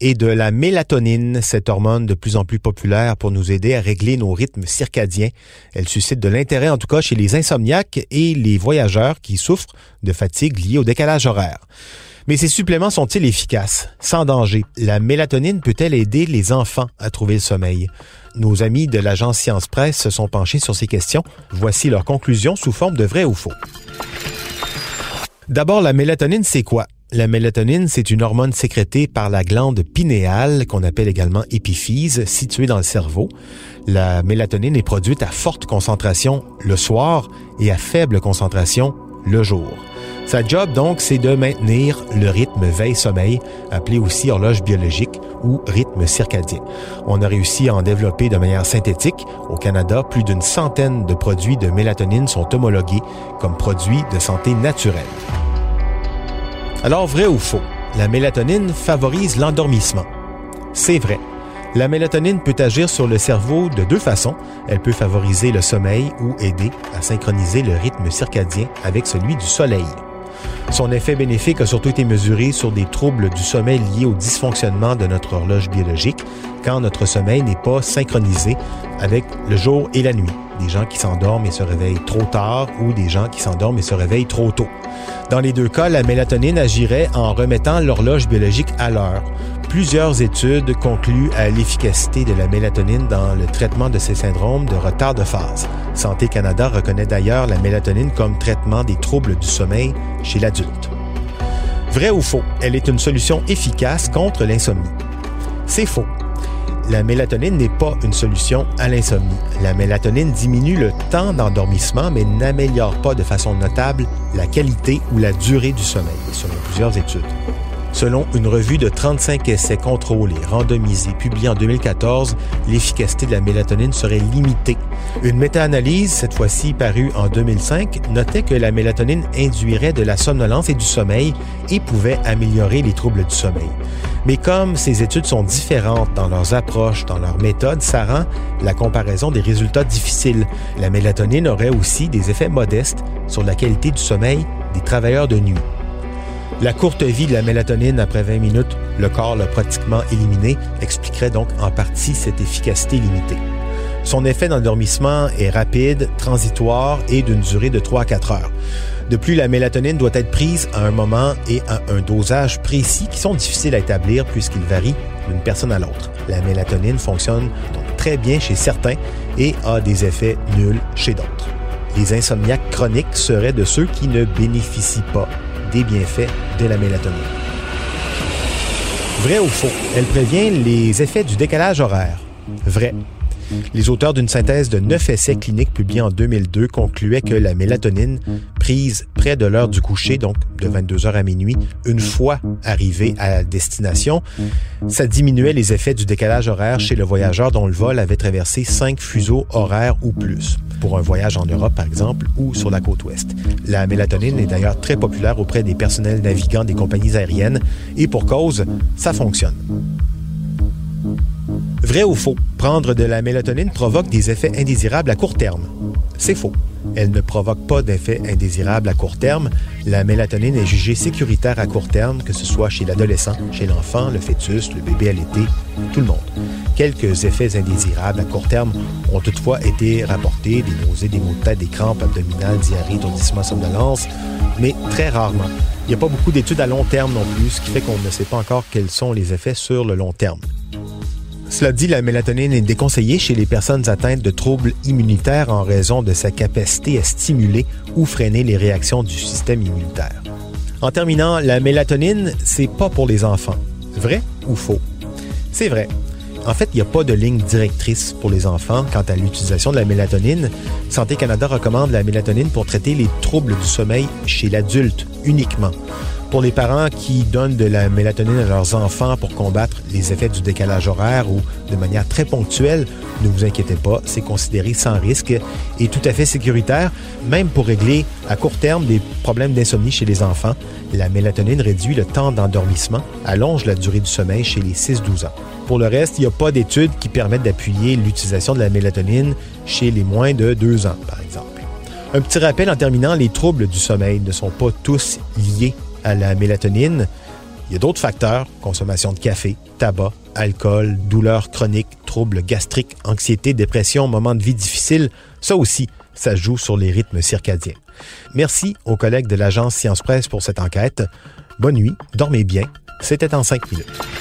et de la mélatonine, cette hormone de plus en plus populaire pour nous aider à régler nos rythmes circadiens. Elle suscite de l'intérêt en tout cas chez les insomniaques et les voyageurs qui souffrent de fatigue liée au décalage horaire. Mais ces suppléments sont-ils efficaces, sans danger? La mélatonine peut-elle aider les enfants à trouver le sommeil? Nos amis de l'agence Science Presse se sont penchés sur ces questions. Voici leurs conclusions sous forme de vrai ou faux. D'abord, la mélatonine, c'est quoi? La mélatonine, c'est une hormone sécrétée par la glande pinéale, qu'on appelle également épiphyse, située dans le cerveau. La mélatonine est produite à forte concentration le soir et à faible concentration le jour. Sa job, donc, c'est de maintenir le rythme veille-sommeil, appelé aussi horloge biologique ou rythme circadien. On a réussi à en développer de manière synthétique. Au Canada, plus d'une centaine de produits de mélatonine sont homologués comme produits de santé naturelle. Alors, vrai ou faux? La mélatonine favorise l'endormissement. C'est vrai. La mélatonine peut agir sur le cerveau de deux façons. Elle peut favoriser le sommeil ou aider à synchroniser le rythme circadien avec celui du soleil. Son effet bénéfique a surtout été mesuré sur des troubles du sommeil liés au dysfonctionnement de notre horloge biologique quand notre sommeil n'est pas synchronisé avec le jour et la nuit. Des gens qui s'endorment et se réveillent trop tard ou des gens qui s'endorment et se réveillent trop tôt. Dans les deux cas, la mélatonine agirait en remettant l'horloge biologique à l'heure. Plusieurs études concluent à l'efficacité de la mélatonine dans le traitement de ces syndromes de retard de phase. Santé Canada reconnaît d'ailleurs la mélatonine comme traitement des troubles du sommeil chez l'adulte. Vrai ou faux, elle est une solution efficace contre l'insomnie. C'est faux. La mélatonine n'est pas une solution à l'insomnie. La mélatonine diminue le temps d'endormissement, mais n'améliore pas de façon notable la qualité ou la durée du sommeil, selon plusieurs études. Selon une revue de 35 essais contrôlés, randomisés, publiée en 2014, l'efficacité de la mélatonine serait limitée. Une méta-analyse, cette fois-ci parue en 2005, notait que la mélatonine induirait de la somnolence et du sommeil et pouvait améliorer les troubles du sommeil. Mais comme ces études sont différentes dans leurs approches, dans leurs méthodes, ça rend la comparaison des résultats difficiles. La mélatonine aurait aussi des effets modestes sur la qualité du sommeil des travailleurs de nuit. La courte vie de la mélatonine après 20 minutes, le corps l'a pratiquement éliminé, expliquerait donc en partie cette efficacité limitée. Son effet d'endormissement est rapide, transitoire et d'une durée de 3 à 4 heures. De plus, la mélatonine doit être prise à un moment et à un dosage précis qui sont difficiles à établir puisqu'ils varient d'une personne à l'autre. La mélatonine fonctionne donc très bien chez certains et a des effets nuls chez d'autres. Les insomniaques chroniques seraient de ceux qui ne bénéficient pas bienfaits de la mélatonine. Vrai ou faux? Elle prévient les effets du décalage horaire. Vrai. Les auteurs d'une synthèse de neuf essais cliniques publiés en 2002 concluaient que la mélatonine, prise près de l'heure du coucher, donc de 22h à minuit, une fois arrivé à destination, ça diminuait les effets du décalage horaire chez le voyageur dont le vol avait traversé cinq fuseaux horaires ou plus, pour un voyage en Europe par exemple ou sur la côte ouest. La mélatonine est d'ailleurs très populaire auprès des personnels navigants des compagnies aériennes et pour cause, ça fonctionne. Vrai ou faux, prendre de la mélatonine provoque des effets indésirables à court terme. C'est faux. Elle ne provoque pas d'effets indésirables à court terme. La mélatonine est jugée sécuritaire à court terme, que ce soit chez l'adolescent, chez l'enfant, le fœtus, le bébé l'été, tout le monde. Quelques effets indésirables à court terme ont toutefois été rapportés, des nausées, des maux de tête, des crampes abdominales, diarrhée, étourdissement, somnolence, mais très rarement. Il n'y a pas beaucoup d'études à long terme non plus, ce qui fait qu'on ne sait pas encore quels sont les effets sur le long terme. Cela dit, la mélatonine est déconseillée chez les personnes atteintes de troubles immunitaires en raison de sa capacité à stimuler ou freiner les réactions du système immunitaire. En terminant, la mélatonine, c'est pas pour les enfants. Vrai ou faux? C'est vrai. En fait, il n'y a pas de ligne directrice pour les enfants quant à l'utilisation de la mélatonine. Santé Canada recommande la mélatonine pour traiter les troubles du sommeil chez l'adulte uniquement. Pour les parents qui donnent de la mélatonine à leurs enfants pour combattre les effets du décalage horaire ou de manière très ponctuelle, ne vous inquiétez pas, c'est considéré sans risque et tout à fait sécuritaire, même pour régler à court terme des problèmes d'insomnie chez les enfants. la mélatonine réduit le temps d'endormissement, allonge la durée du sommeil chez les 6-12 ans. Pour le reste, il n'y a pas d'études qui permettent d'appuyer l'utilisation de la mélatonine chez les moins de 2 ans, par exemple. Un petit rappel en terminant, les troubles du sommeil ne sont pas tous liés à la mélatonine. Il y a d'autres facteurs, consommation de café, tabac, alcool, douleurs chroniques, troubles gastriques, anxiété, dépression, moments de vie difficiles. Ça aussi, ça joue sur les rythmes circadiens. Merci aux collègues de l'agence Science Presse pour cette enquête. Bonne nuit, dormez bien. C'était en cinq minutes.